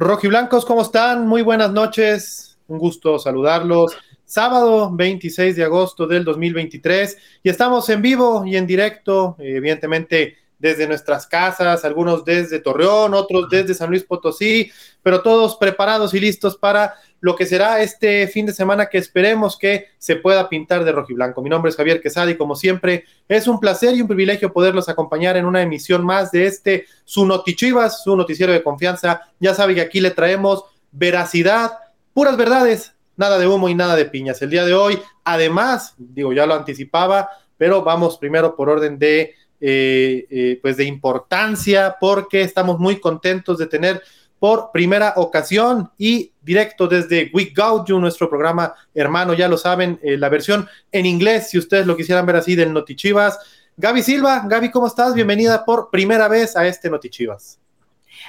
Rojiblancos, ¿cómo están? Muy buenas noches, un gusto saludarlos. Sábado 26 de agosto del 2023 y estamos en vivo y en directo, evidentemente desde nuestras casas, algunos desde Torreón, otros desde San Luis Potosí, pero todos preparados y listos para lo que será este fin de semana que esperemos que se pueda pintar de rojiblanco. Mi nombre es Javier Quesada y como siempre es un placer y un privilegio poderlos acompañar en una emisión más de este su Notichivas, su noticiero de confianza. Ya sabe que aquí le traemos veracidad, puras verdades, nada de humo y nada de piñas. El día de hoy, además, digo, ya lo anticipaba, pero vamos primero por orden de eh, eh, pues de importancia porque estamos muy contentos de tener por primera ocasión y directo desde We You, nuestro programa hermano, ya lo saben, eh, la versión en inglés, si ustedes lo quisieran ver así, del Notichivas. Gaby Silva, Gaby, ¿cómo estás? Bienvenida por primera vez a este Notichivas.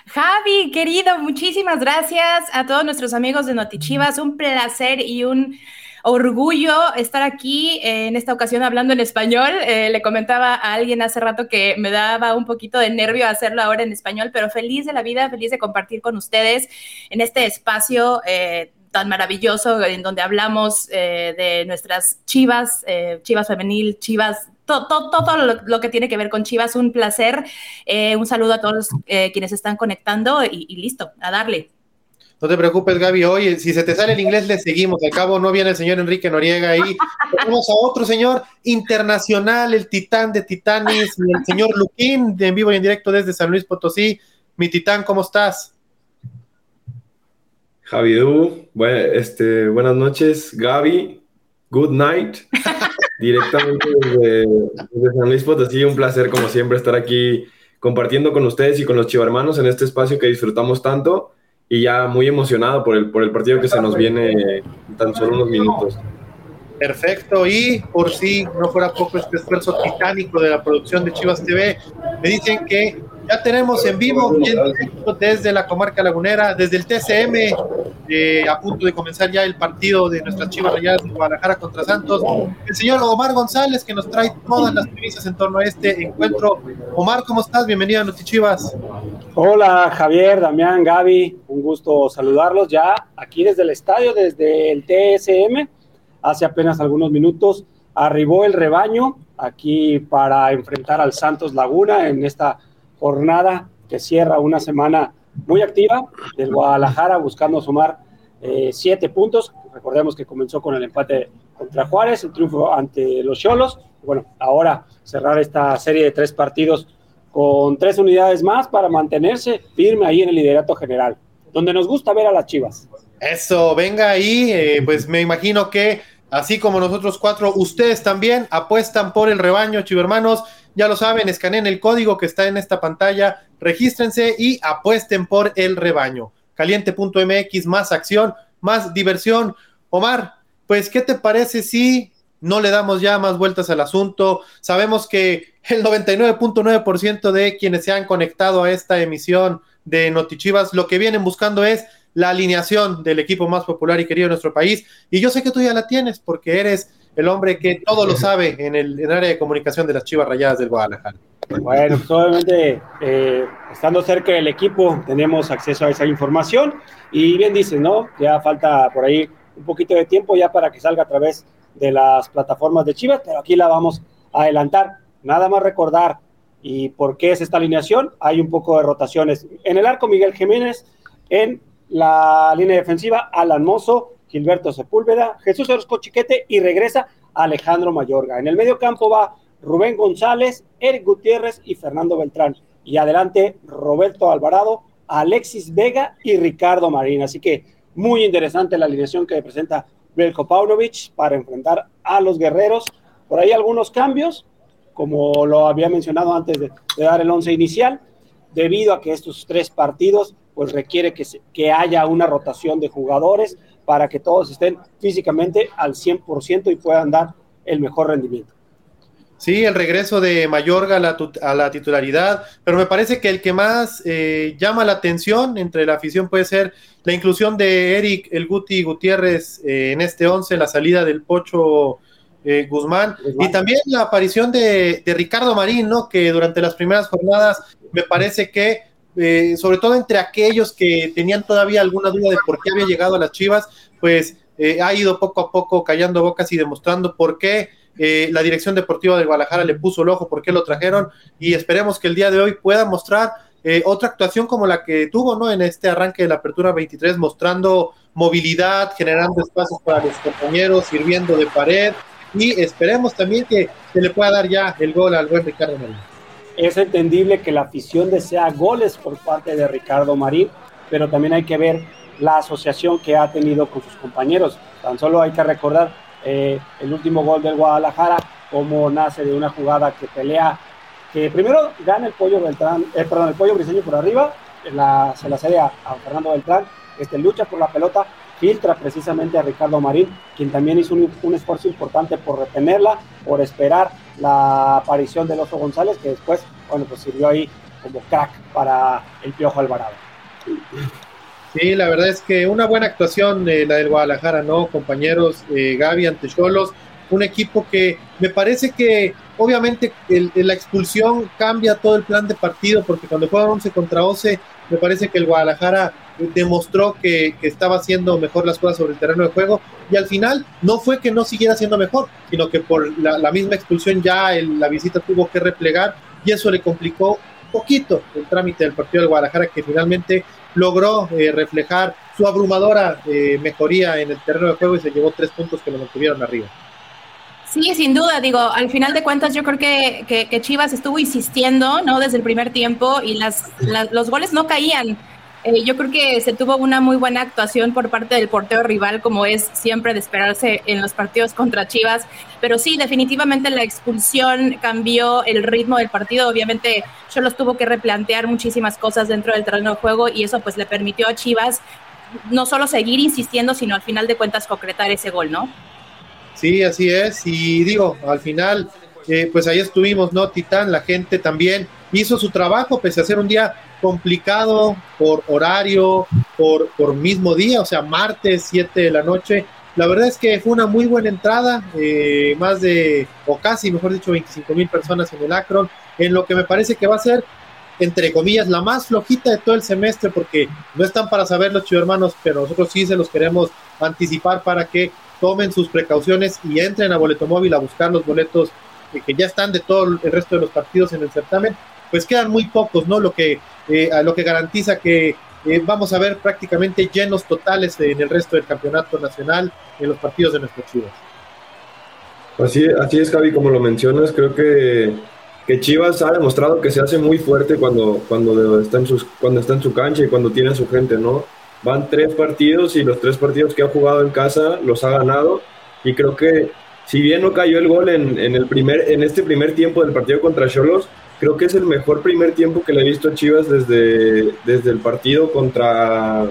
Javi, querido, muchísimas gracias a todos nuestros amigos de Notichivas. Un placer y un orgullo estar aquí eh, en esta ocasión hablando en español. Eh, le comentaba a alguien hace rato que me daba un poquito de nervio hacerlo ahora en español, pero feliz de la vida, feliz de compartir con ustedes en este espacio. Eh, tan maravilloso en donde hablamos de nuestras chivas, chivas femenil, chivas todo, lo, que tiene que ver con Chivas. Un placer. un saludo a todos quienes están conectando y, listo, a darle. No te preocupes, Gaby. Oye, si se te sale el inglés, le seguimos. Al cabo no viene el señor Enrique Noriega ahí. Tenemos a otro señor internacional, el titán de titanes, el señor Luquín, en vivo y en directo desde San Luis Potosí. Mi titán, ¿cómo estás? Javi este, buenas noches, Gaby. Good night. Directamente desde, desde San Luis Potosí, un placer como siempre estar aquí compartiendo con ustedes y con los chivarmanos en este espacio que disfrutamos tanto y ya muy emocionado por el, por el partido que se nos viene en tan solo unos minutos. Perfecto, y por si no fuera poco este esfuerzo titánico de la producción de Chivas TV, me dicen que ya tenemos en vivo desde la comarca lagunera, desde el TCM, eh, a punto de comenzar ya el partido de nuestras Chivas Rayadas de Guadalajara contra Santos. El señor Omar González, que nos trae todas las premisas en torno a este encuentro. Omar, ¿cómo estás? Bienvenido a Noti Chivas. Hola, Javier, Damián, Gaby, un gusto saludarlos ya aquí desde el estadio, desde el TSM. Hace apenas algunos minutos arribó el rebaño aquí para enfrentar al Santos Laguna en esta jornada que cierra una semana muy activa del Guadalajara buscando sumar eh, siete puntos. Recordemos que comenzó con el empate contra Juárez, el triunfo ante los Cholos. Bueno, ahora cerrar esta serie de tres partidos con tres unidades más para mantenerse firme ahí en el liderato general, donde nos gusta ver a las Chivas. Eso, venga ahí, eh, pues me imagino que así como nosotros cuatro, ustedes también apuestan por el rebaño, chivermanos. Ya lo saben, escaneen el código que está en esta pantalla, regístrense y apuesten por el rebaño. Caliente.mx, más acción, más diversión. Omar, pues, ¿qué te parece si no le damos ya más vueltas al asunto? Sabemos que el 99.9% de quienes se han conectado a esta emisión de Notichivas lo que vienen buscando es la alineación del equipo más popular y querido de nuestro país. Y yo sé que tú ya la tienes porque eres el hombre que todo lo sabe en el, área de comunicación de las Chivas Rayadas del Guadalajara. Bueno, pues obviamente, eh, estando cerca del equipo, tenemos acceso a esa información. Y bien dices, ¿no? Ya falta por ahí un poquito de tiempo ya para que salga a través de las plataformas de Chivas, pero aquí la vamos a adelantar. Nada más recordar y por qué es esta alineación. Hay un poco de rotaciones. En el arco, Miguel Jiménez. En la línea defensiva, Alan Mozo, Gilberto Sepúlveda, Jesús Orozco Chiquete y regresa Alejandro Mayorga. En el medio campo va Rubén González, Eric Gutiérrez y Fernando Beltrán. Y adelante Roberto Alvarado, Alexis Vega y Ricardo Marín. Así que muy interesante la alineación que presenta Belko Paunovic para enfrentar a los guerreros. Por ahí algunos cambios, como lo había mencionado antes de, dar el once inicial, debido a que estos tres partidos pues requiere que, que haya una rotación de jugadores para que todos estén físicamente al 100% y puedan dar el mejor rendimiento. Sí, el regreso de Mayorga a la, titularidad, pero me parece que el que más eh, llama la atención entre la afición puede ser la inclusión de Eric El Guti Gutiérrez eh, en este 11, la salida del Pocho eh, Guzmán, y también la aparición de, de, Ricardo Marín, ¿no? que durante las primeras jornadas me parece que eh, sobre todo entre aquellos que tenían todavía alguna duda de por qué había llegado a las Chivas, pues eh, ha ido poco a poco callando bocas y demostrando por qué eh, la dirección deportiva de Guadalajara le puso el ojo, por qué lo trajeron y esperemos que el día de hoy pueda mostrar otra actuación como la que tuvo ¿no? en este arranque de la Apertura 23, mostrando movilidad, generando espacios para los compañeros, sirviendo de pared y esperemos también que se le pueda dar ya el gol al buen Ricardo Marín es entendible que la afición desea goles por parte de Ricardo Marín, pero también hay que ver la asociación que ha tenido con sus compañeros. Tan solo hay que recordar eh, el último gol del Guadalajara, cómo nace de una jugada que pelea, que primero gana el pollo Beltrán, eh, perdón, el pollo Briseño por arriba, la, se la cede a, Fernando Beltrán, este lucha por la pelota, filtra precisamente a Ricardo Marín, quien también hizo un, esfuerzo importante por retenerla, por esperar la aparición del Oso González, que después, bueno, pues sirvió ahí como crack para el Piojo Alvarado. Sí, la verdad es que una buena actuación de la del Guadalajara, ¿no? Compañeros, eh, Gaby ante Cholos, un equipo que me parece que obviamente la expulsión cambia todo el plan de partido, porque cuando juegan 11 contra 11, me parece que el Guadalajara demostró que, estaba haciendo mejor las cosas sobre el terreno de juego y al final no fue que no siguiera siendo mejor, sino que por la, misma expulsión ya la visita tuvo que replegar y eso le complicó un poquito el trámite del partido del Guadalajara que finalmente logró eh, reflejar su abrumadora eh, mejoría en el terreno de juego y se llevó tres puntos que lo mantuvieron arriba. Sí, sin duda, digo, al final de cuentas yo creo que, que, Chivas estuvo insistiendo, ¿no? Desde el primer tiempo y las, los goles no caían. Eh, yo creo que se tuvo una muy buena actuación por parte del portero rival, como es siempre de esperarse en los partidos contra Chivas. Pero sí, definitivamente la expulsión cambió el ritmo del partido. Obviamente, los tuvo que replantear muchísimas cosas dentro del terreno de juego y eso pues le permitió a Chivas no solo seguir insistiendo, sino al final de cuentas concretar ese gol, ¿no? Sí, así es. Y digo, al final, eh, pues ahí estuvimos, ¿no? Titán, la gente también hizo su trabajo, pese a ser un día complicado por horario, por, mismo día, o sea, martes 7 de la noche. La verdad es que fue una muy buena entrada, eh, más de, o casi, mejor dicho, 25 mil personas en el Akron, en lo que me parece que va a ser, entre comillas, la más flojita de todo el semestre, porque no están para saberlo, chicos hermanos, pero nosotros sí se los queremos anticipar para que tomen sus precauciones y entren a Boleto Móvil a buscar los boletos que ya están de todo el resto de los partidos en el certamen pues quedan muy pocos, ¿no? Lo que, eh, lo que garantiza que eh, vamos a ver prácticamente llenos totales en el resto del campeonato nacional en los partidos de nuestros Chivas. Así, así es, Javi, como lo mencionas, creo que, que, Chivas ha demostrado que se hace muy fuerte cuando, cuando, está en sus, cuando está en su cancha y cuando tiene a su gente, ¿no? Van tres partidos y los tres partidos que ha jugado en casa los ha ganado y creo que si bien no cayó el gol en, en el primer, en este primer tiempo del partido contra Cholos, creo que es el mejor primer tiempo que le he visto a Chivas desde, desde el partido contra,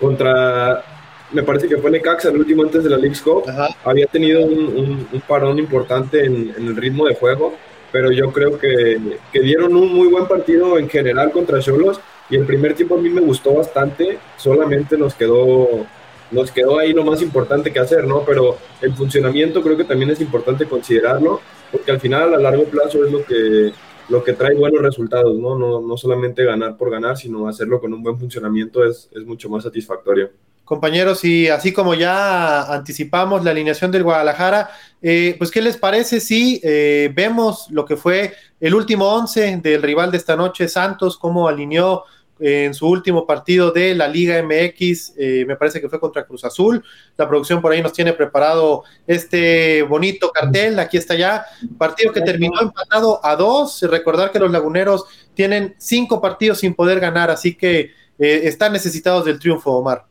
contra, me parece que fue Necaxa, el último antes de la League's Cup. Había tenido un, parón importante en, el ritmo de juego, pero yo creo que, que, dieron un muy buen partido en general contra Cholos y el primer tiempo a mí me gustó bastante, solamente nos quedó nos quedó ahí lo más importante que hacer, ¿no? Pero el funcionamiento creo que también es importante considerarlo porque al final a largo plazo es lo que, lo que trae buenos resultados, ¿no? ¿no? No solamente ganar por ganar, sino hacerlo con un buen funcionamiento es, es mucho más satisfactorio. Compañeros, y así como ya anticipamos la alineación del Guadalajara, eh, pues ¿qué les parece si eh, vemos lo que fue el último once del rival de esta noche, Santos, cómo alineó en su último partido de la Liga MX, eh, me parece que fue contra Cruz Azul. La producción por ahí nos tiene preparado este bonito cartel, aquí está ya, partido que terminó empatado a dos. Recordar que los laguneros tienen cinco partidos sin poder ganar, así que eh, están necesitados del triunfo, Omar.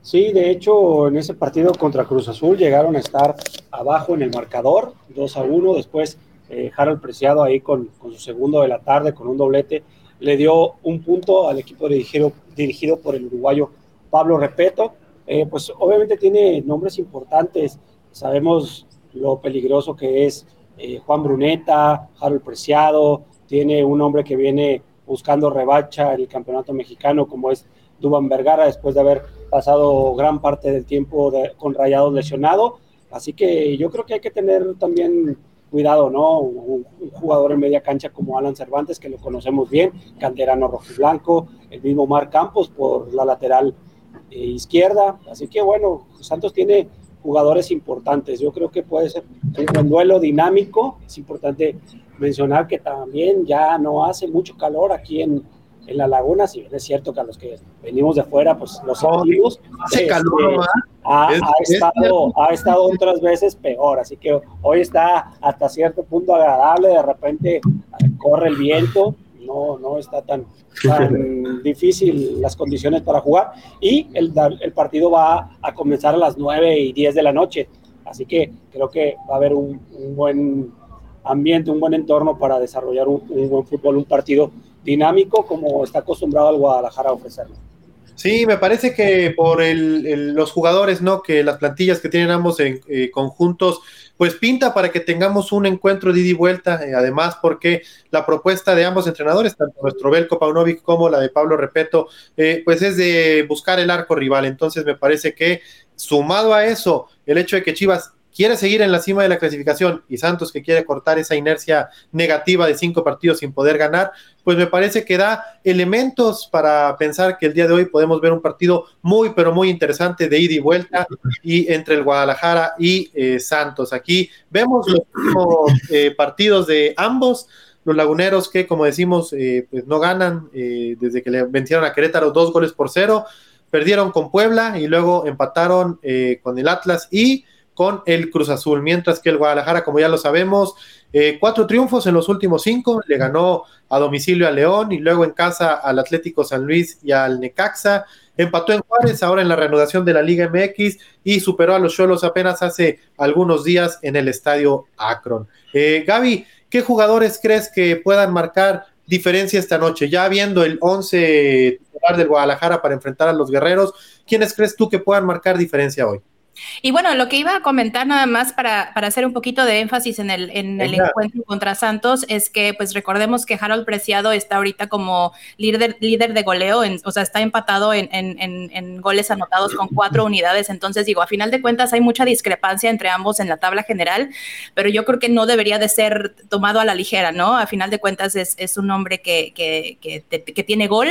Sí, de hecho, en ese partido contra Cruz Azul llegaron a estar abajo en el marcador, 2 a 1. Después, eh, Harold Preciado ahí con, con su segundo de la tarde, con un doblete le dio un punto al equipo dirigido, dirigido por el uruguayo Pablo Repeto. Eh, pues obviamente tiene nombres importantes, sabemos lo peligroso que es eh, Juan Bruneta, Harold Preciado, tiene un hombre que viene buscando rebacha en el campeonato mexicano como es Duban Vergara después de haber pasado gran parte del tiempo con Rayados lesionado. Así que yo creo que hay que tener también cuidado, ¿no? Un, jugador en media cancha como Alan Cervantes, que lo conocemos bien, canterano rojiblanco, el mismo Mar Campos por la lateral eh, izquierda. Así que bueno, Santos tiene jugadores importantes. Yo creo que puede ser un duelo dinámico. Es importante mencionar que también ya no hace mucho calor aquí en, en la laguna, si bien es cierto que a los que venimos de fuera, pues los sentimos. Hace calor, ha, estado, ha estado otras veces peor, así que hoy está hasta cierto punto agradable, de repente corre el viento, no, no está tan, tan difícil las condiciones para jugar y el, el partido va a comenzar a las 9 y 10 de la noche, así que creo que va a haber un, un buen ambiente, un buen entorno para desarrollar un, un buen fútbol, un partido dinámico como está acostumbrado el Guadalajara a ofrecerlo. Sí, me parece que por el, los jugadores, ¿no? Que las plantillas que tienen ambos en eh, conjuntos, pues pinta para que tengamos un encuentro de ida y vuelta. Eh, además, porque la propuesta de ambos entrenadores, tanto nuestro Belko Paunovic como la de Pablo Repeto, eh, pues es de buscar el arco rival. Entonces, me parece que sumado a eso, el hecho de que Chivas quiere seguir en la cima de la clasificación y Santos que quiere cortar esa inercia negativa de cinco partidos sin poder ganar, pues me parece que da elementos para pensar que el día de hoy podemos ver un partido muy, pero muy interesante de ida y vuelta y entre el Guadalajara y eh, Santos. Aquí vemos los últimos eh, partidos de ambos. Los laguneros que, como decimos, eh, pues no ganan desde que le vencieron a Querétaro dos goles por cero, perdieron con Puebla y luego empataron con el Atlas y con el Cruz Azul, mientras que el Guadalajara, como ya lo sabemos, eh, cuatro triunfos en los últimos cinco, le ganó a domicilio a León y luego en casa al Atlético San Luis y al Necaxa, empató en Juárez ahora en la reanudación de la Liga MX y superó a los Cholos apenas hace algunos días en el estadio Akron. Eh, Gaby, ¿qué jugadores crees que puedan marcar diferencia esta noche? Ya viendo el 11 titular del Guadalajara para enfrentar a los guerreros, ¿quiénes crees tú que puedan marcar diferencia hoy? Y bueno, lo que iba a comentar nada más para, para hacer un poquito de énfasis en el, en el encuentro contra Santos es que pues recordemos que Harold Preciado está ahorita como líder, líder de goleo, o sea, está empatado en, en, en, goles anotados con cuatro unidades. Entonces digo, a final de cuentas hay mucha discrepancia entre ambos en la tabla general, pero yo creo que no debería de ser tomado a la ligera, ¿no? A final de cuentas es, es un hombre que, que, que, tiene gol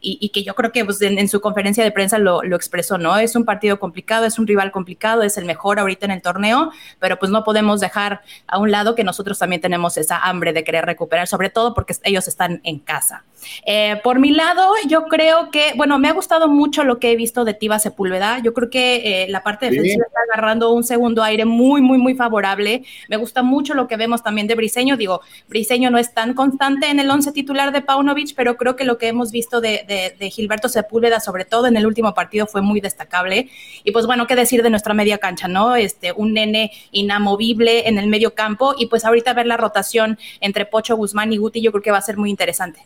y, y, que yo creo que pues, en, su conferencia de prensa lo, lo expresó, ¿no? Es un partido complicado, es un rival complicado es el mejor ahorita en el torneo, pero pues no podemos dejar a un lado que nosotros también tenemos esa hambre de querer recuperar, sobre todo porque ellos están en casa. Eh, por mi lado, yo creo que, bueno, me ha gustado mucho lo que he visto de Tiva Sepúlveda. Yo creo que eh, la parte defensiva está agarrando un segundo aire muy, muy, muy favorable. Me gusta mucho lo que vemos también de Briseño. Digo, Briseño no es tan constante en el once titular de Paunovic, pero creo que lo que hemos visto de, de Gilberto Sepúlveda, sobre todo en el último partido, fue muy destacable. Y pues bueno, qué decir de nuestra media cancha, ¿no? Este, un nene inamovible en el medio campo y pues ahorita ver la rotación entre Pocho Guzmán y Guti, yo creo que va a ser muy interesante.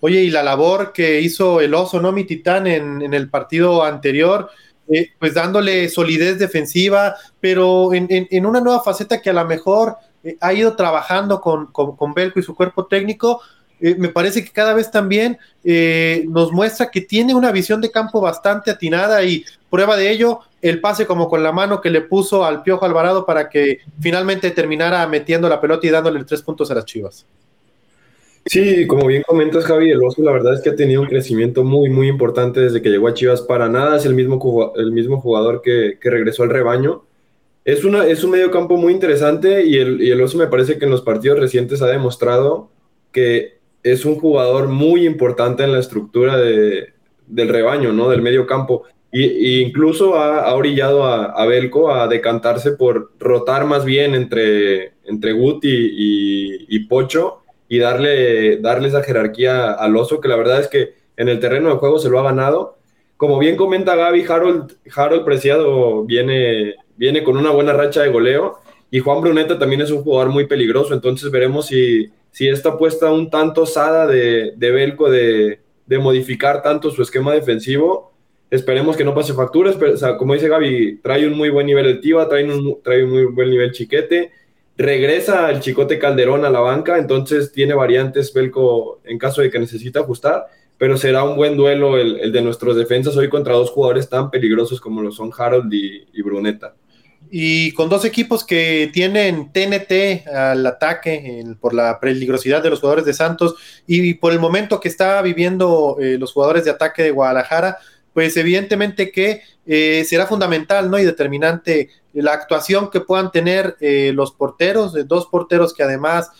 Oye, y la labor que hizo el oso, ¿no? Mi titán en, el partido anterior, eh, pues dándole solidez defensiva, pero en, una nueva faceta que a lo mejor eh, ha ido trabajando con, con, Belco y su cuerpo técnico, eh, me parece que cada vez también nos muestra que tiene una visión de campo bastante atinada y prueba de ello, el pase como con la mano que le puso al Piojo Alvarado para que finalmente terminara metiendo la pelota y dándole tres puntos a las Chivas. Sí, como bien comentas Javi, el Oso la verdad es que ha tenido un crecimiento muy, muy importante desde que llegó a Chivas. Para nada es el mismo, el mismo jugador que, regresó al rebaño. Es, una, es un medio campo muy interesante y el, y el Oso me parece que en los partidos recientes ha demostrado que es un jugador muy importante en la estructura de, del rebaño, ¿no? Del medio campo. Y, incluso ha, orillado a, Belco a decantarse por rotar más bien entre, entre Guti y, Pocho y darle, darle esa jerarquía al oso, que la verdad es que en el terreno de juego se lo ha ganado. Como bien comenta Gaby, Harold, Harold Preciado viene, viene con una buena racha de goleo y Juan Bruneta también es un jugador muy peligroso, entonces veremos si, si esta apuesta un tanto osada de, de Belco de, de modificar tanto su esquema defensivo Esperemos que no pase facturas, pero como dice Gaby, trae un muy buen nivel de Tiva, trae un, trae un muy buen nivel Chiquete. Regresa el Chicote Calderón a la banca, entonces tiene variantes Belco en caso de que necesite ajustar, pero será un buen duelo el, de nuestros defensas hoy contra dos jugadores tan peligrosos como lo son Harold y, Bruneta. y con dos equipos que tienen TNT al ataque por la peligrosidad de los jugadores de Santos y por el momento que está viviendo eh, los jugadores de ataque de Guadalajara, pues evidentemente que eh, será fundamental ¿no? y determinante la actuación que puedan tener eh, los porteros, dos porteros que además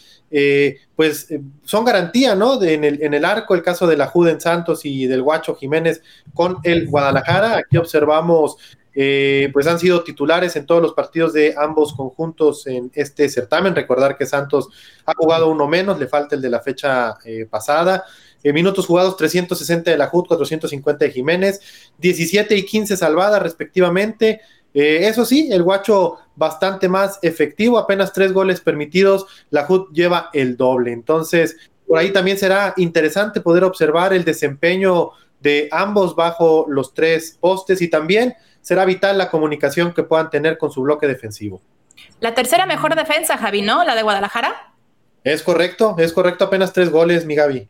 pues son garantía ¿no? en, el, en, el, arco, el caso de la Juden Santos y del Guacho Jiménez con el Guadalajara. Aquí observamos eh, pues han sido titulares en todos los partidos de ambos conjuntos en este certamen. Recordar que Santos ha jugado uno menos, le falta el de la fecha eh, pasada. Minutos jugados 360 de la JUT, 450 de Jiménez, 17 y 15 salvadas respectivamente. Eh, eso sí, el guacho bastante más efectivo, apenas tres goles permitidos, la JUT lleva el doble. Entonces, por ahí también será interesante poder observar el desempeño de ambos bajo los tres postes y también será vital la comunicación que puedan tener con su bloque defensivo. La tercera mejor defensa, Javi, ¿no? La de Guadalajara. Es correcto, es correcto, apenas tres goles, mi Gaby.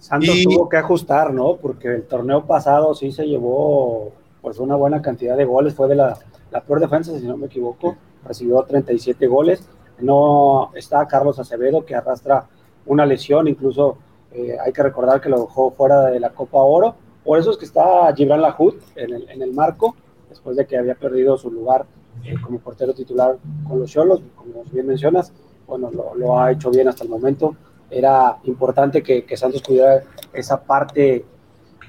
Santos tuvo que ajustar, ¿no? Porque el torneo pasado sí se llevó pues una buena cantidad de goles, fue de la, peor defensa, si no me equivoco, recibió 37 goles. No está Carlos Acevedo, que arrastra una lesión, incluso eh, hay que recordar que lo dejó fuera de la Copa Oro, por eso es que está Gibran Lahoud en el, en el marco, después de que había perdido su lugar eh, como portero titular con los Cholos, como bien mencionas, bueno, lo, ha hecho bien hasta el momento. Era importante que, Santos cuidara esa parte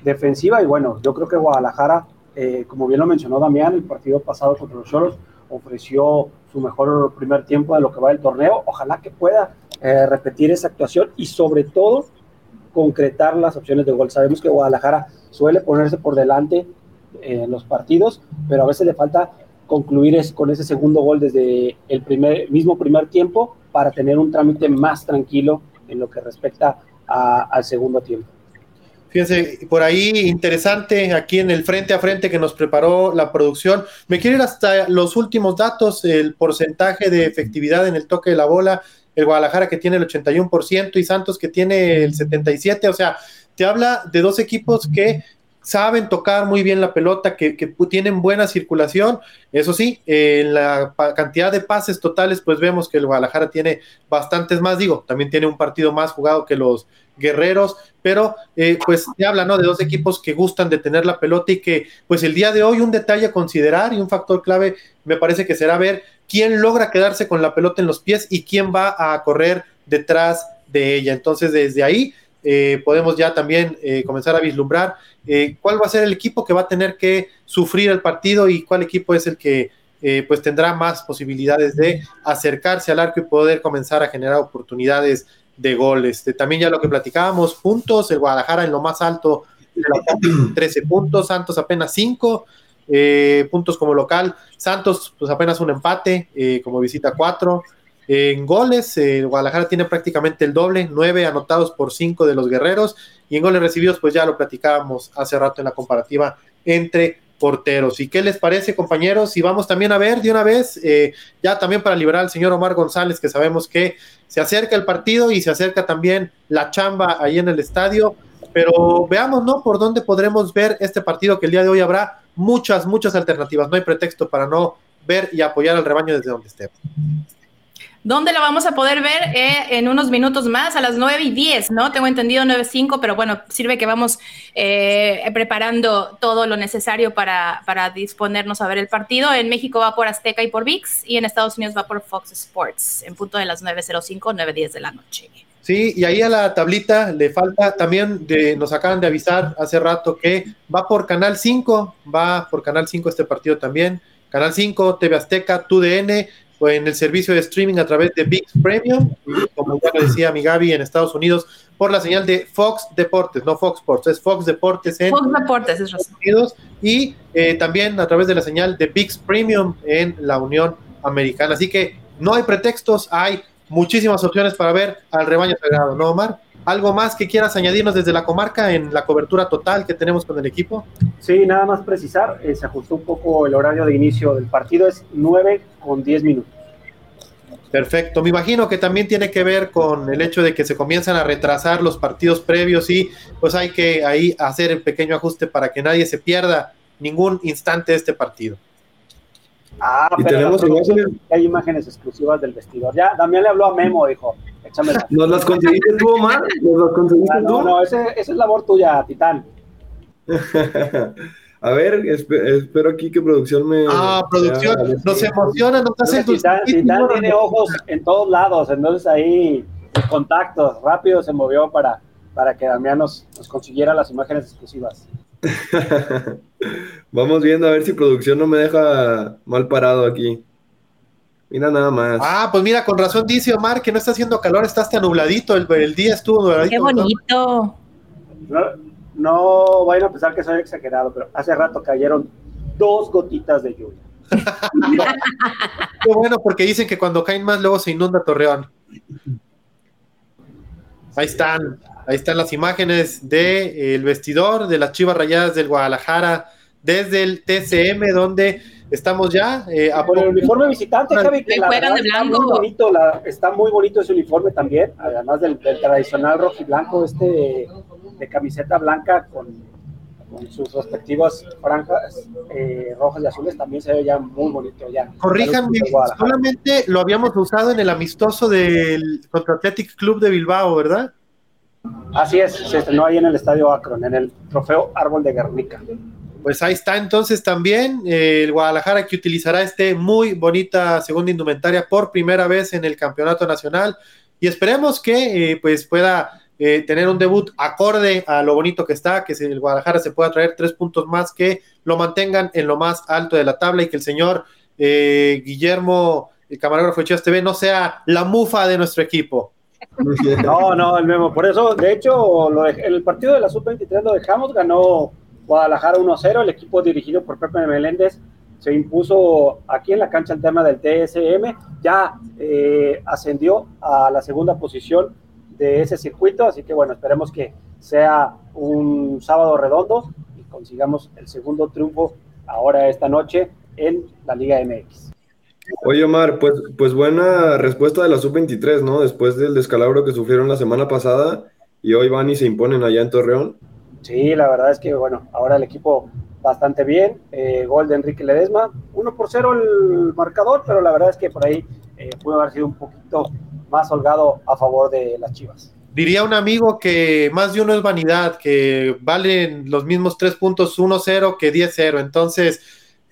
defensiva y bueno, yo creo que Guadalajara, eh, como bien lo mencionó Damián, el partido pasado contra los Cholos ofreció su mejor primer tiempo de lo que va del torneo. Ojalá que pueda eh, repetir esa actuación y sobre todo concretar las opciones de gol. Sabemos que Guadalajara suele ponerse por delante en los partidos, pero a veces le falta concluir con ese segundo gol desde el primer, mismo primer tiempo para tener un trámite más tranquilo en lo que respecta al segundo tiempo. Fíjense, por ahí interesante aquí en el frente a frente que nos preparó la producción. Me quiero ir hasta los últimos datos, el porcentaje de efectividad en el toque de la bola, el Guadalajara que tiene el 81% y Santos que tiene el 77%, o sea, te habla de dos equipos que saben tocar muy bien la pelota, que, tienen buena circulación. Eso sí, en la cantidad de pases totales, pues vemos que el Guadalajara tiene bastantes más, digo, también tiene un partido más jugado que los guerreros, pero eh, pues te habla, ¿no? De dos equipos que gustan de tener la pelota y que, pues el día de hoy un detalle a considerar y un factor clave me parece que será ver quién logra quedarse con la pelota en los pies y quién va a correr detrás de ella. Entonces, desde ahí eh, podemos ya también eh, comenzar a vislumbrar eh, cuál va a ser el equipo que va a tener que sufrir el partido y cuál equipo es el que pues tendrá más posibilidades de acercarse al arco y poder comenzar a generar oportunidades de goles. Este, también ya lo que platicábamos, puntos, el Guadalajara en lo más alto, 13 puntos, Santos apenas 5, puntos como local, Santos pues apenas un empate, como visita 4, en goles, eh, Guadalajara tiene prácticamente el doble, nueve anotados por cinco de los guerreros, y en goles recibidos, pues ya lo platicábamos hace rato en la comparativa entre porteros. ¿Y qué les parece, compañeros? Y vamos también a ver de una vez, eh, ya también para liberar al señor Omar González, que sabemos que se acerca el partido y se acerca también la chamba ahí en el estadio, pero veamos, ¿no? Por dónde podremos ver este partido que el día de hoy habrá muchas, muchas alternativas. No hay pretexto para no ver y apoyar al rebaño desde donde estemos. ¿Dónde la vamos a poder ver? Eh, en unos minutos más, a las 9 y 10, ¿no? Tengo entendido 9 y 5, pero bueno, sirve que vamos eh, preparando todo lo necesario para, para, disponernos a ver el partido. En México va por Azteca y por VIX, y en Estados Unidos va por Fox Sports, en punto de las 9.05, 9.10 de la noche. Sí, y ahí a la tablita le falta también, de, nos acaban de avisar hace rato que va por Canal 5, va por Canal 5 este partido también. Canal 5, TV Azteca, TUDN, en el servicio de streaming a través de VIX Premium, como ya lo decía mi Gaby en Estados Unidos, por la señal de Fox Deportes, no Fox Sports, es Fox Deportes en Fox Deportes, es Estados Unidos, y eh, también a través de la señal de VIX Premium en la Unión Americana. Así que no hay pretextos, hay muchísimas opciones para ver al rebaño sagrado, ¿no, Omar? ¿Algo más que quieras añadirnos desde la comarca en la cobertura total que tenemos con el equipo? Sí, nada más precisar, eh, se ajustó un poco el horario de inicio del partido, es 9 con 10 minutos. Perfecto, me imagino que también tiene que ver con el hecho de que se comienzan a retrasar los partidos previos y pues hay que ahí hacer el pequeño ajuste para que nadie se pierda ningún instante de este partido. Ah, Y pero tenemos imágenes. hay imágenes exclusivas del vestidor. Ya, Damián le habló a Memo, dijo, ¿Nos las conseguiste tú, Omar? ¿Nos las conseguiste Ah, no, tú? no, ese- esa es labor tuya, Titán. A ver, espe- espero aquí que producción me. Ah, producción, nos emociona, nos hace Titán, Titán tiene ojos en todos lados, entonces ahí contactos, rápido se movió para, para que Damián nos, nos consiguiera las imágenes exclusivas. Vamos viendo a ver si producción no me deja mal parado aquí. Mira nada más. Ah, pues mira, con razón dice Omar que no está haciendo calor, está hasta nubladito, el, el día estuvo nubladito. Qué bonito. No, no vayan a pensar que soy exagerado, pero hace rato cayeron dos gotitas de lluvia. Qué bueno, porque dicen que cuando caen más luego se inunda Torreón. Ahí están, ahí están las imágenes del vestidor de las Chivas Rayadas del Guadalajara desde el TCM, donde estamos ya eh, a Con el uniforme visitante, Javi, que la verdad de está blanco. muy bonito, la- está muy bonito ese uniforme también, además del, del tradicional rojo y blanco, este de, de camiseta blanca con, con sus respectivas franjas eh, rojas y azules, también se ve ya muy bonito ya. Corríjanme, solamente lo habíamos usado en el amistoso del contra Athletic Club de Bilbao, ¿verdad? Así es, se estrenó ahí en el Estadio Akron, en el trofeo Árbol de Guernica. Pues ahí está entonces también eh, el Guadalajara que utilizará este muy bonita segunda indumentaria por primera vez en el campeonato nacional y esperemos que eh, pues pueda eh, tener un debut acorde a lo bonito que está, que se- el Guadalajara se pueda traer tres puntos más que lo mantengan en lo más alto de la tabla y que el señor Guillermo, el camarógrafo de Chivas TV, no sea la mufa de nuestro equipo. No, no, el mismo. Por eso, de hecho, lo de- el partido de la Sub-23 lo dejamos, ganó Guadalajara 1-0, el equipo dirigido por Pepe Meléndez se impuso aquí en la cancha el tema del TSM, ya eh, ascendió a la segunda posición de ese circuito, así que bueno, esperemos que sea un sábado redondo y consigamos el segundo triunfo ahora esta noche en la Liga MX. Oye, Omar, pues, pues buena respuesta de la sub-23, ¿no? Después del descalabro que sufrieron la semana pasada y hoy van y se imponen allá en Torreón. Sí, la verdad es que, bueno, ahora el equipo bastante bien. eh, gol de Enrique Ledesma, 1 por 0 el marcador, pero la verdad es que por ahí eh, pudo haber sido un poquito más holgado a favor de las Chivas. Diría un amigo que más de uno es vanidad, que valen los mismos tres puntos 1-0 que 10-0. Entonces,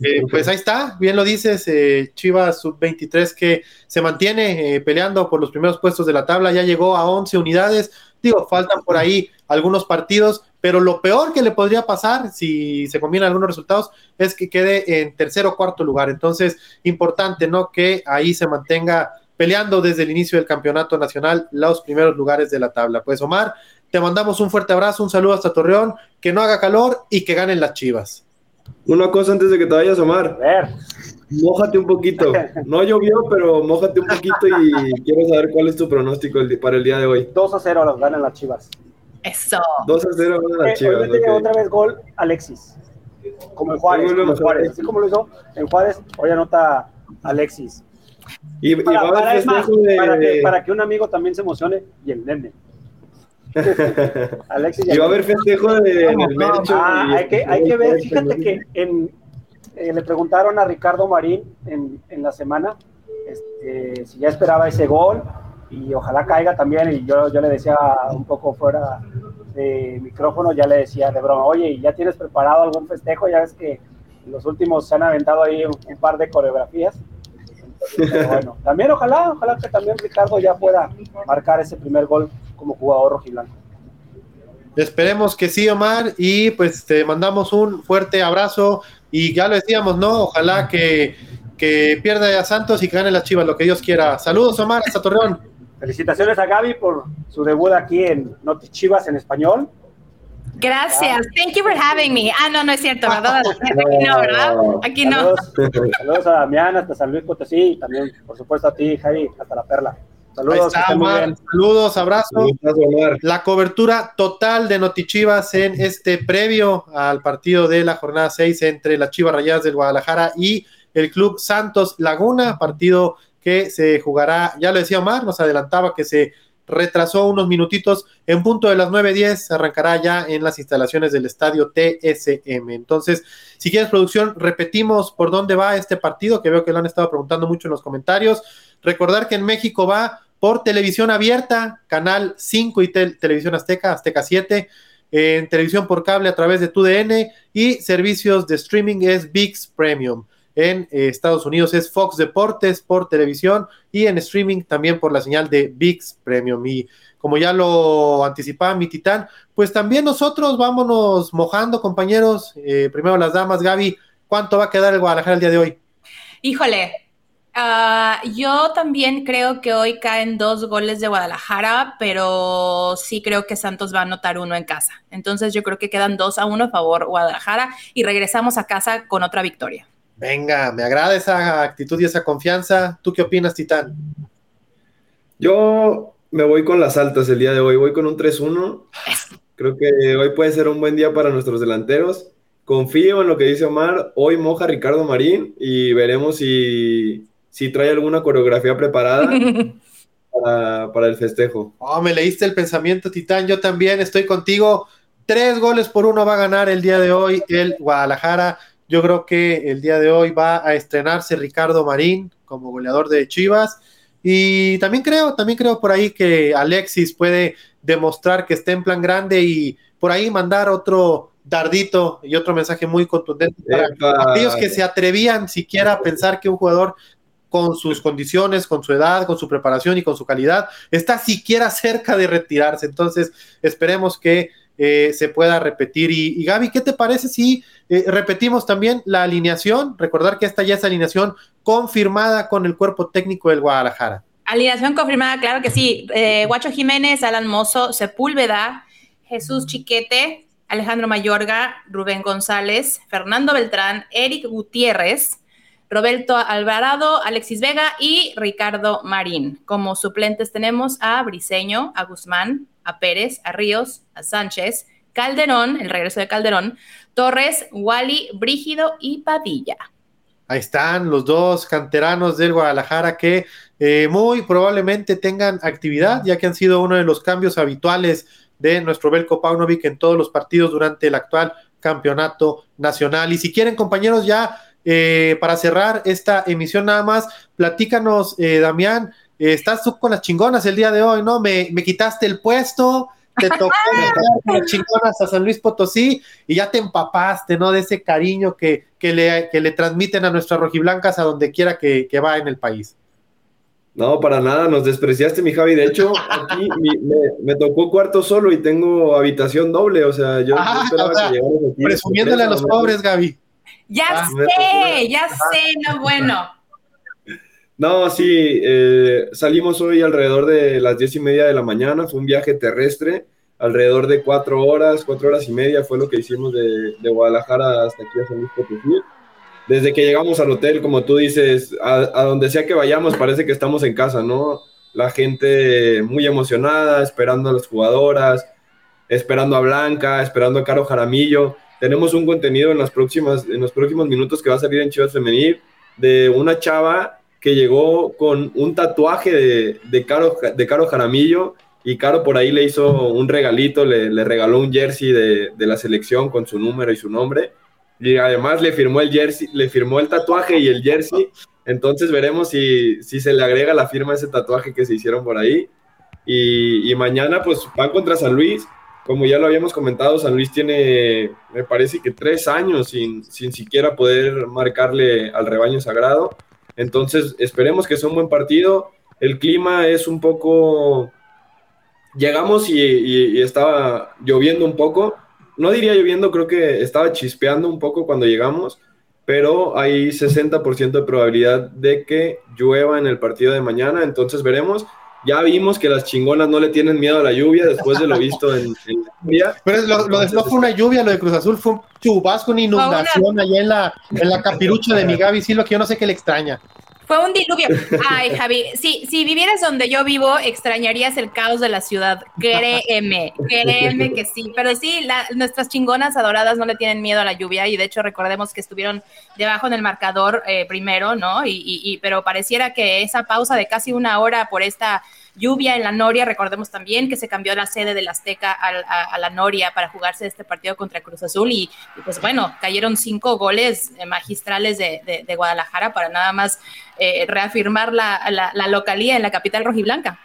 eh, pues ahí está, bien lo dices, eh, Chivas sub-23 que se mantiene eh, peleando por los primeros puestos de la tabla, ya llegó a 11 unidades. Digo, faltan por ahí algunos partidos, pero lo peor que le podría pasar si se combinan algunos resultados es que quede en tercer o cuarto lugar. Entonces, importante, ¿no? Que ahí se mantenga peleando desde el inicio del campeonato nacional los primeros lugares de la tabla. Pues Omar, te mandamos un fuerte abrazo, un saludo hasta Torreón, que no haga calor y que ganen las Chivas. Una cosa antes de que te vayas, A Omar. ver, Mójate un poquito. No llovió, pero mójate un poquito y quiero saber cuál es tu pronóstico para el día de hoy. 2 a 0 los ganan las Chivas. Eso. 2 a 0 van a Eh, las Chivas. hoy mete ok. otra vez gol Alexis, como en Juárez, a como en. Juárez. Así como lo hizo en Juárez, hoy anota Alexis. Y, y Para, va a para- haber es más, festejo de... para que, para que un amigo también se emocione y el nene. Alexis y y va a haber festejo de en el mercho. Ah, y- hay que, hay que ver, fíjate que en, eh, le preguntaron a Ricardo Marín en, en la semana este, si ya esperaba ese gol y ojalá caiga también. Y yo, yo le decía un poco fuera de micrófono, ya le decía de broma, oye, ¿y ya tienes preparado algún festejo? Ya ves que los últimos se han aventado ahí un, par de coreografías. Bueno, también ojalá, ojalá que también Ricardo ya pueda marcar ese primer gol como jugador rojiblanco. Esperemos que sí, Omar, y pues te mandamos un fuerte abrazo y ya lo decíamos, ¿no? Ojalá que, que pierda a Santos y que gane las Chivas, lo que Dios quiera. Saludos, Omar, hasta Torreón. Felicitaciones a Gaby por su debut aquí en Noti Chivas en español. Gracias. Thank you for having me. Ah, no, no es cierto, ¿verdad? Aquí no, ¿verdad? Aquí no. Saludos, saludos a Damián hasta San Luis Potosí y también, por supuesto, a ti, Javi, hasta La Perla. Saludos, está, estén muy Omar. bien. Saludos, abrazos. La cobertura total de Notichivas en este previo al partido de la jornada 6 entre las Chivas Rayadas del Guadalajara y el Club Santos Laguna, partido que se jugará, ya lo decía Omar, nos adelantaba que se retrasó unos minutitos. En punto de las 9.10 arrancará ya en las instalaciones del estadio TSM. Entonces, si quieres producción, repetimos por dónde va este partido, que veo que lo han estado preguntando mucho en los comentarios. Recordar que en México va por televisión abierta, Canal 5 y Televisión Azteca, Azteca 7, en televisión por cable a través de TUDN y servicios de streaming es VIX Premium. En eh, Estados Unidos es Fox Deportes por televisión y en streaming también por la señal de VIX Premium. Y como ya lo anticipaba mi titán, pues también nosotros vámonos mojando, compañeros. Eh, primero las damas, Gaby, ¿cuánto va a quedar el Guadalajara el día de hoy? Híjole, Ah, yo también creo que hoy caen dos goles de Guadalajara, pero sí creo que Santos va a anotar uno en casa. Entonces yo creo que quedan dos a uno a favor Guadalajara y regresamos a casa con otra victoria. Venga, me agrada esa actitud y esa confianza. ¿Tú qué opinas, Titán? Yo me voy con las altas el día de hoy. Voy con un 3-1. Creo que hoy puede ser un buen día para nuestros delanteros. Confío en lo que dice Omar. Hoy moja Ricardo Marín y veremos si si trae alguna coreografía preparada para, el festejo. Oh, me leíste el pensamiento, Titán. Yo también estoy contigo. Tres goles por uno va a ganar el día de hoy el Guadalajara. Yo creo que el día de hoy va a estrenarse Ricardo Marín como goleador de Chivas. Y también creo, también creo por ahí que Alexis puede demostrar que está en plan grande y por ahí mandar otro dardito y otro mensaje muy contundente para aquellos que se atrevían siquiera a pensar que un jugador con sus condiciones, con su edad, con su preparación y con su calidad, está siquiera cerca de retirarse. Entonces, esperemos que eh, se pueda repetir. Y, Gaby, ¿qué te parece si eh, repetimos también la alineación? Recordar que esta ya es alineación confirmada con el cuerpo técnico del Guadalajara. Alineación confirmada, claro que sí. Eh, Guacho Jiménez, Alan Mozo, Sepúlveda, Jesús Chiquete, Alejandro Mayorga, Rubén González, Fernando Beltrán, Eric Gutiérrez, Roberto Alvarado, Alexis Vega y Ricardo Marín. Como suplentes tenemos a Briseño, a Guzmán, a Pérez, a Ríos, a Sánchez, Calderón, el regreso de Calderón, Torres, Wally, Brígido y Padilla. Ahí están los dos canteranos del Guadalajara que eh, muy probablemente tengan actividad, ya que han sido uno de los cambios habituales de nuestro Belko Paunovic en todos los partidos durante el actual campeonato nacional. Y si quieren, compañeros, ya eh, para cerrar esta emisión nada más, platícanos, eh, Damián, estás tú con las chingonas el día de hoy, ¿no? Me, quitaste el puesto, te tocó con las chingonas a San Luis Potosí y ya te empapaste, ¿no? De ese cariño que, que, le, que le transmiten a nuestras rojiblancas a donde quiera que, va en el país. No, para nada, nos despreciaste, mi Javi. De hecho, aquí me, tocó cuarto solo y tengo habitación doble. O sea, yo, ah, Presumiéndole a los pobres, Gaby. Ya ah, sé, ya sé, no bueno. No, sí, eh, salimos hoy alrededor de las diez y media de la mañana, fue un viaje terrestre, alrededor de cuatro horas, cuatro horas y media fue lo que hicimos de, Guadalajara hasta aquí a San Luis Potosí. Desde que llegamos al hotel, como tú dices, a, donde sea que vayamos, parece que estamos en casa, ¿no? La gente muy emocionada, esperando a las jugadoras, esperando a Blanca, esperando a Caro Jaramillo tenemos un contenido en, las próximas, en los próximos minutos que va a salir en Chivas Femenil de una chava que llegó con un tatuaje de, de, Caro, de Caro Jaramillo y Caro por ahí le hizo un regalito, le, le regaló un jersey de, de, la selección con su número y su nombre y además le firmó el jersey, le firmó el tatuaje y el jersey. Entonces veremos si, si se le agrega la firma a ese tatuaje que se hicieron por ahí. Y, y mañana pues van contra San Luis como ya lo habíamos comentado, San Luis tiene, me parece que tres años sin, sin siquiera poder marcarle al rebaño sagrado. Entonces, esperemos que sea un buen partido. El clima es un poco... Llegamos y, estaba lloviendo un poco. No diría lloviendo, creo que estaba chispeando un poco cuando llegamos, pero hay 60% de probabilidad de que llueva en el partido de mañana. Entonces, veremos ya vimos que las chingonas no le tienen miedo a la lluvia después de lo visto en, la Pero lo, lo de no fue una lluvia, lo de Cruz Azul fue un chubasco, una inundación allá en la, en la capirucha de mi Gaby Silva, que yo no sé qué le extraña. Fue un diluvio. Ay, Javi, si, si vivieras donde yo vivo, extrañarías el caos de la ciudad. Créeme, créeme que sí. Pero sí, nuestras chingonas adoradas no le tienen miedo a la lluvia y de hecho recordemos que estuvieron debajo en el marcador eh, primero, ¿no? Y, y, pero pareciera que esa pausa de casi una hora por esta lluvia en la Noria, recordemos también que se cambió la sede del Azteca a, la Noria para jugarse este partido contra Cruz Azul y, pues bueno, cayeron cinco goles eh, magistrales de, Guadalajara para nada más eh, reafirmar la, la, localía en la capital rojiblanca.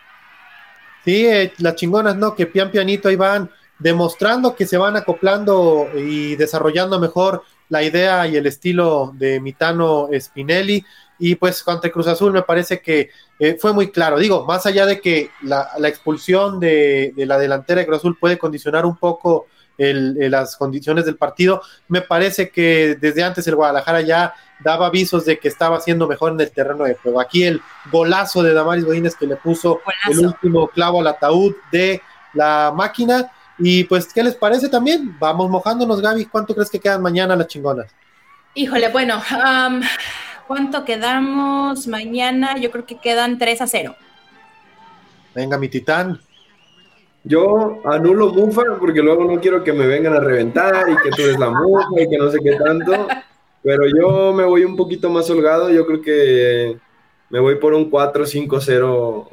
Sí, eh, las chingonas, ¿no? Que pian pianito ahí van demostrando que se van acoplando y desarrollando mejor la idea y el estilo de Mitano Spinelli. Y pues contra Cruz Azul me parece que eh, fue muy claro. Digo, más allá de que la, expulsión de, la delantera de Cruz Azul puede condicionar un poco las condiciones del partido, me parece que desde antes el Guadalajara ya daba avisos de que estaba haciendo mejor en el terreno de juego. Aquí el golazo de Damaris Godínez que le puso el último clavo al ataúd de la máquina y pues, ¿qué les parece también? Vamos mojándonos, Gaby. ¿Cuánto crees que quedan mañana las chingonas? Híjole, bueno, ¿cuánto quedamos mañana? Yo creo que quedan 3 a 0. Venga, mi titán. Yo anulo Mufa porque luego no quiero que me vengan a reventar y que tú eres la Mufa y que no sé qué tanto. Pero yo me voy un poquito más holgado. Yo creo que me voy por un 4-5-0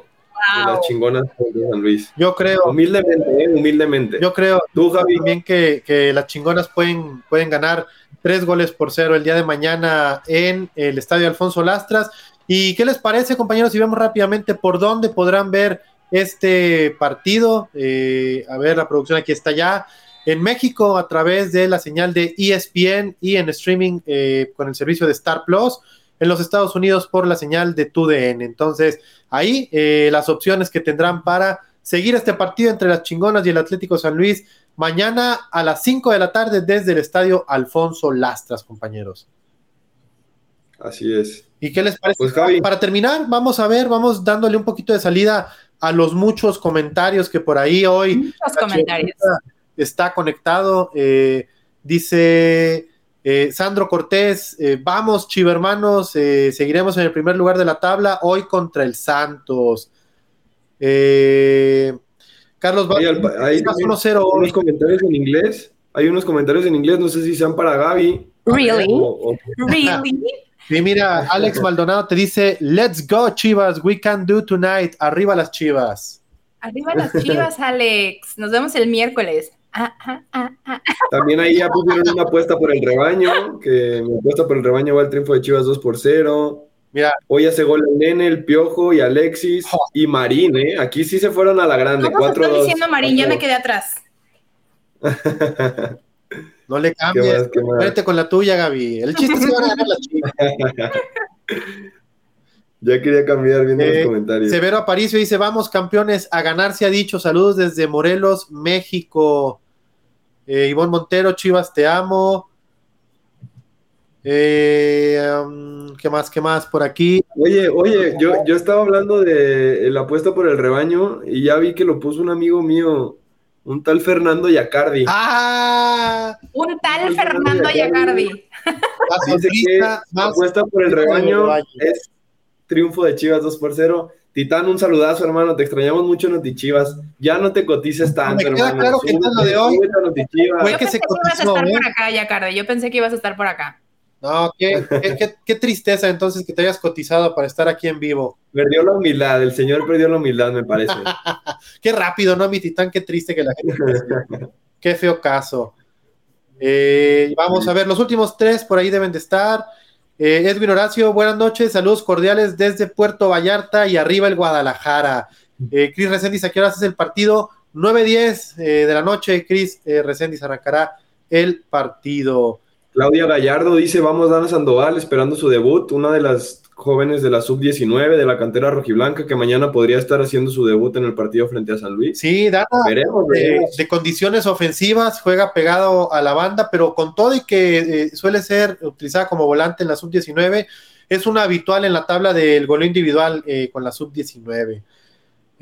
las chingonas de San Luis. Yo creo. Humildemente, ¿eh? humildemente. Yo creo Tú, Javi? también que, que, las chingonas pueden, pueden ganar tres goles por cero el día de mañana en el estadio Alfonso Lastras. ¿Y qué les parece, compañeros? Si vemos rápidamente por dónde podrán ver este partido. Eh, a ver, la producción aquí está ya. En México, a través de la señal de ESPN y en streaming eh, con el servicio de Star Plus en los Estados Unidos por la señal de TUDN. Entonces, ahí eh, las opciones que tendrán para seguir este partido entre las chingonas y el Atlético San Luis mañana a las 5 de la tarde desde el estadio Alfonso Lastras, compañeros. Así es. ¿Y qué les parece? Pues, para terminar, vamos a ver, vamos dándole un poquito de salida a los muchos comentarios que por ahí hoy muchos comentarios. está conectado. Eh, dice eh, Sandro Cortés, eh, vamos, chivermanos, eh, seguiremos en el primer lugar de la tabla hoy contra el Santos. Carlos hay, hay, unos comentarios en inglés. Hay unos comentarios en inglés, no sé si sean para Gaby. Really? really? Sí, mira, Alex Maldonado te dice, let's go, Chivas, we can do tonight. Arriba las Chivas. Arriba las Chivas, Alex. Nos vemos el miércoles. Ah, ah, ah, También ahí ya pusieron una apuesta por el rebaño, que mi apuesta por el rebaño va al triunfo de Chivas 2 por 0. Mira. Hoy hace gol el Nene, el Piojo y Alexis y Marín, ¿eh? Aquí sí se fueron a la grande. ¿Cómo 4 estoy diciendo Marín? Ya me quedé atrás. no le cambies. Vete con la tuya, Gaby. El chiste es que van a ganar la Chivas. Ya quería cambiar viendo los eh, comentarios. Severo Aparicio dice: Vamos, campeones, a ganar se ha dicho. Saludos desde Morelos, México. Eh, Ivonne Montero, Chivas, te amo. Eh, um, ¿Qué más? ¿Qué más por aquí? Oye, oye, yo, yo estaba hablando de la apuesta por el rebaño y ya vi que lo puso un amigo mío, un tal Fernando Yacardi. ¡Ah! Un tal Fernando Yacardi. Dice que la apuesta por el rebaño es triunfo de Chivas 2 por 0. Titán, un saludazo, hermano. Te extrañamos mucho, Chivas. Ya no te cotices tanto, me queda hermano. claro que lo de hoy. Fue que se cotizó, que ibas a estar por acá, ya, Yo pensé que ibas a estar por acá. No, qué, qué, tristeza entonces que te hayas cotizado para estar aquí en vivo. Perdió la humildad, el señor perdió la humildad, me parece. qué rápido, ¿no, mi titán? Qué triste que la gente. qué feo caso. Eh, vamos a ver, los últimos tres por ahí deben de estar. Eh, Edwin Horacio, buenas noches, saludos cordiales desde Puerto Vallarta y arriba el Guadalajara. Eh, Cris Reséndiz, ¿a qué horas es el partido? 9.10 eh, de la noche, Cris Reséndiz arrancará el partido. Claudia Gallardo dice, vamos Dana Sandoval esperando su debut, una de las jóvenes de la sub-19 de la cantera rojiblanca que mañana podría estar haciendo su debut en el partido frente a San Luis. Sí, Dana, De, condiciones ofensivas, juega pegado a la banda, pero con todo y que eh, suele ser utilizada como volante en la sub-19, es una habitual en la tabla del gol individual eh, con la sub-19.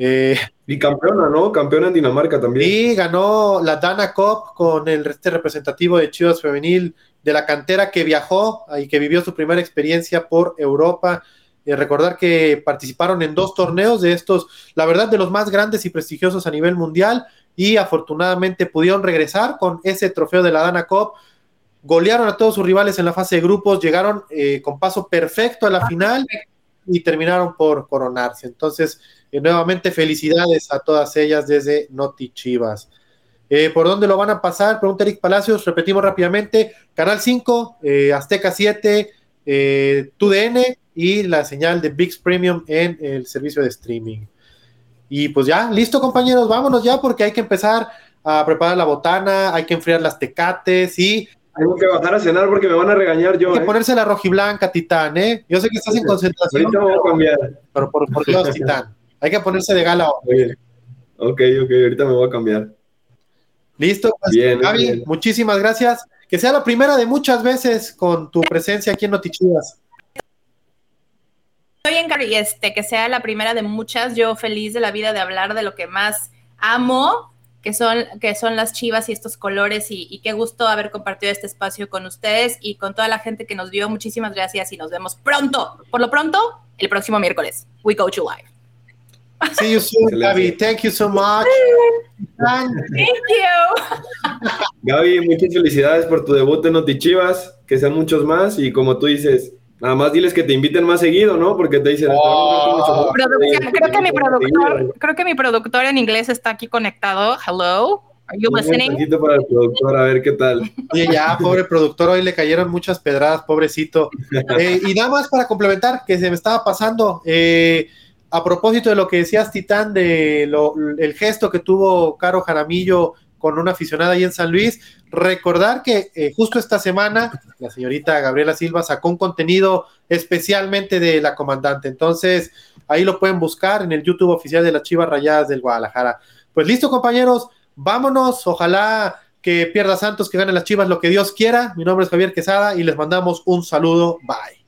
Eh, y campeona, ¿no? Campeona en Dinamarca también. Sí, ganó la Dana Cup con el este representativo de Chivas Femenil de la cantera que viajó y que vivió su primera experiencia por Europa. Eh, recordar que participaron en dos torneos de estos, la verdad, de los más grandes y prestigiosos a nivel mundial y afortunadamente pudieron regresar con ese trofeo de la Dana Cup. Golearon a todos sus rivales en la fase de grupos, llegaron eh, con paso perfecto a la final y terminaron por coronarse. Entonces, eh, nuevamente felicidades a todas ellas desde Noti Chivas. Eh, ¿Por dónde lo van a pasar? Pregunta Eric Palacios, repetimos rápidamente, Canal 5, eh, Azteca 7, TUDN y la señal de VIX Premium en el servicio de streaming. Y pues ya, listo compañeros, vámonos ya porque hay que empezar a preparar la botana, hay que enfriar las tecates y tengo que bajar a cenar porque me van a regañar yo. Hay que ¿eh? ponerse la rojiblanca, Titán, ¿eh? Yo sé que estás en concentración. Ahorita me voy a cambiar. Pero por, por Dios, Titán. Hay que ponerse de gala. Ok, ok, ahorita me voy a cambiar. Listo, pues, bien, Gaby, muchísimas gracias. Que sea la primera de muchas veces con tu presencia aquí en Notichivas. Estoy en y este, que sea la primera de muchas. Yo feliz de la vida de hablar de lo que más amo que son, que son las chivas y estos colores y, qué gusto haber compartido este espacio con ustedes y con toda la gente que nos vio. Muchísimas gracias y nos vemos pronto. Por lo pronto, el próximo miércoles. We go to live. See you soon, Gaby. Thank you so much. Thank you. Gaby, muchas felicidades por tu debut en Notichivas. Que sean muchos más y como tú dices, Nada más diles que te inviten más seguido, ¿no? Porque te dicen. Oh. creo que mi productor, creo que mi productor en inglés está aquí conectado. Hello. Are you listening? Un para el productor, a ver qué tal. Oye, ya, pobre productor, hoy le cayeron muchas pedradas, pobrecito. Eh, y nada más para complementar, que se me estaba pasando, eh, a propósito de lo que decías, Titán, de lo, el gesto que tuvo Caro Jaramillo con una aficionada ahí en San Luis. Recordar que eh, justo esta semana la señorita Gabriela Silva sacó un contenido especialmente de la comandante. Entonces, ahí lo pueden buscar en el YouTube oficial de las Chivas Rayadas del Guadalajara. Pues listo, compañeros, vámonos. Ojalá que pierda Santos, que gane las Chivas, lo que Dios quiera. Mi nombre es Javier Quesada y les mandamos un saludo. Bye.